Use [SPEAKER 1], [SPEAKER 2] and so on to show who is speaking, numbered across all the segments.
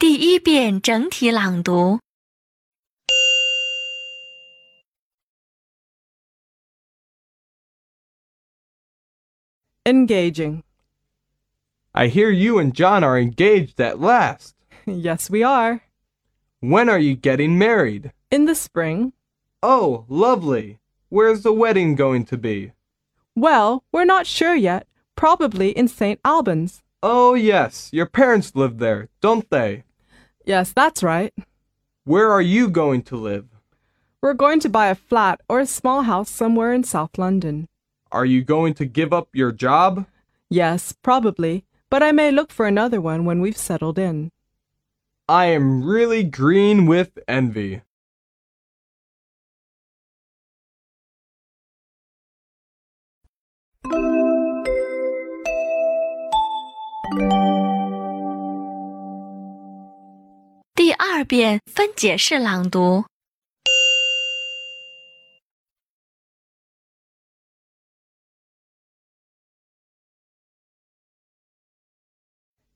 [SPEAKER 1] 第一遍整体朗读。
[SPEAKER 2] Engaging.
[SPEAKER 3] I hear you and John are engaged at last.
[SPEAKER 2] Yes, we are.
[SPEAKER 3] When are you getting married?
[SPEAKER 2] In the spring.
[SPEAKER 3] Oh, lovely. Where's the wedding going to be?
[SPEAKER 2] Well, we're not sure yet. Probably in St. Albans.
[SPEAKER 3] Oh, yes, your parents live there, don't they?
[SPEAKER 2] Yes, that's right.
[SPEAKER 3] Where are you going to live?
[SPEAKER 2] We're going to buy a flat or a small house somewhere in South London.
[SPEAKER 3] Are you going to give up your job?
[SPEAKER 2] Yes, probably, but I may look for another one when we've settled in.
[SPEAKER 3] I am really green with envy.
[SPEAKER 1] 二遍分解式朗读。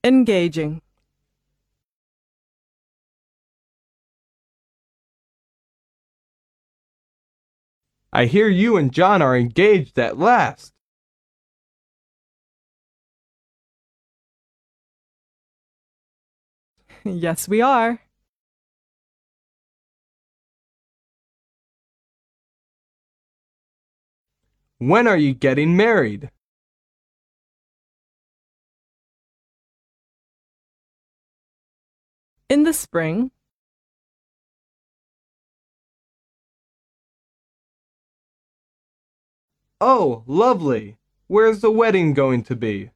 [SPEAKER 2] Engaging.
[SPEAKER 3] I hear you and John are engaged at last.
[SPEAKER 2] Yes, we are.
[SPEAKER 3] When are you getting married?
[SPEAKER 2] In the spring.
[SPEAKER 3] Oh, lovely. Where's the wedding going to be?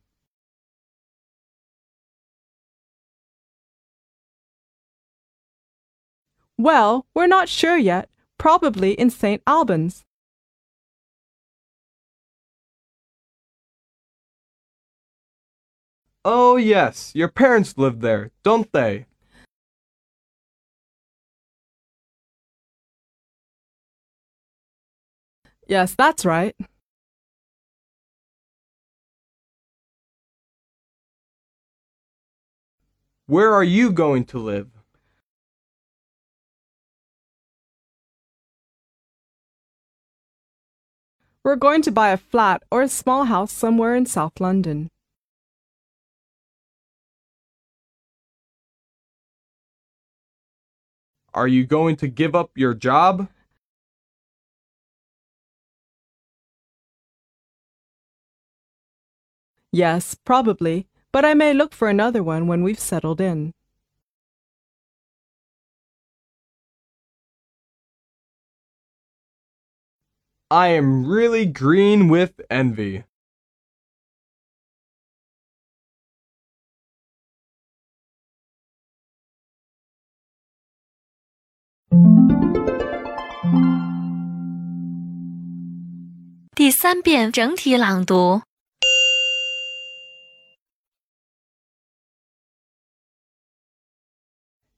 [SPEAKER 2] Well, we're not sure yet. Probably in St. Albans.
[SPEAKER 3] Oh, yes, your parents live there, don't they?
[SPEAKER 2] Yes, that's right.
[SPEAKER 3] Where are you going to live?
[SPEAKER 2] We're going to buy a flat or a small house somewhere in South London.
[SPEAKER 3] Are you going to give up your job?
[SPEAKER 2] Yes, probably, but I may look for another one when we've settled in.
[SPEAKER 3] I am really green with envy.
[SPEAKER 1] 第三遍整体朗读。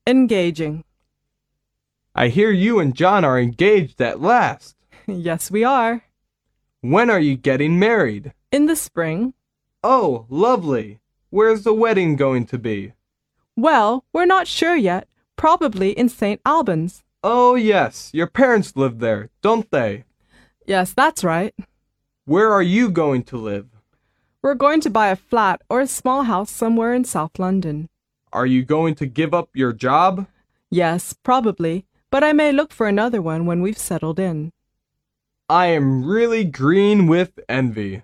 [SPEAKER 2] Engaging.
[SPEAKER 3] I hear you and John are engaged at last.
[SPEAKER 2] Yes, we are.
[SPEAKER 3] When are you getting married?
[SPEAKER 2] In the spring.
[SPEAKER 3] Oh, lovely. Where's the wedding going to be?
[SPEAKER 2] Well, we're not sure yet. Probably in St. Albans.
[SPEAKER 3] Oh, yes, your parents live there, don't they?
[SPEAKER 2] Yes, that's right.
[SPEAKER 3] Where are you going to live?
[SPEAKER 2] We're going to buy a flat or a small house somewhere in South London.
[SPEAKER 3] Are you going to give up your job?
[SPEAKER 2] Yes, probably, but I may look for another one when we've settled in.
[SPEAKER 3] I am really green with envy.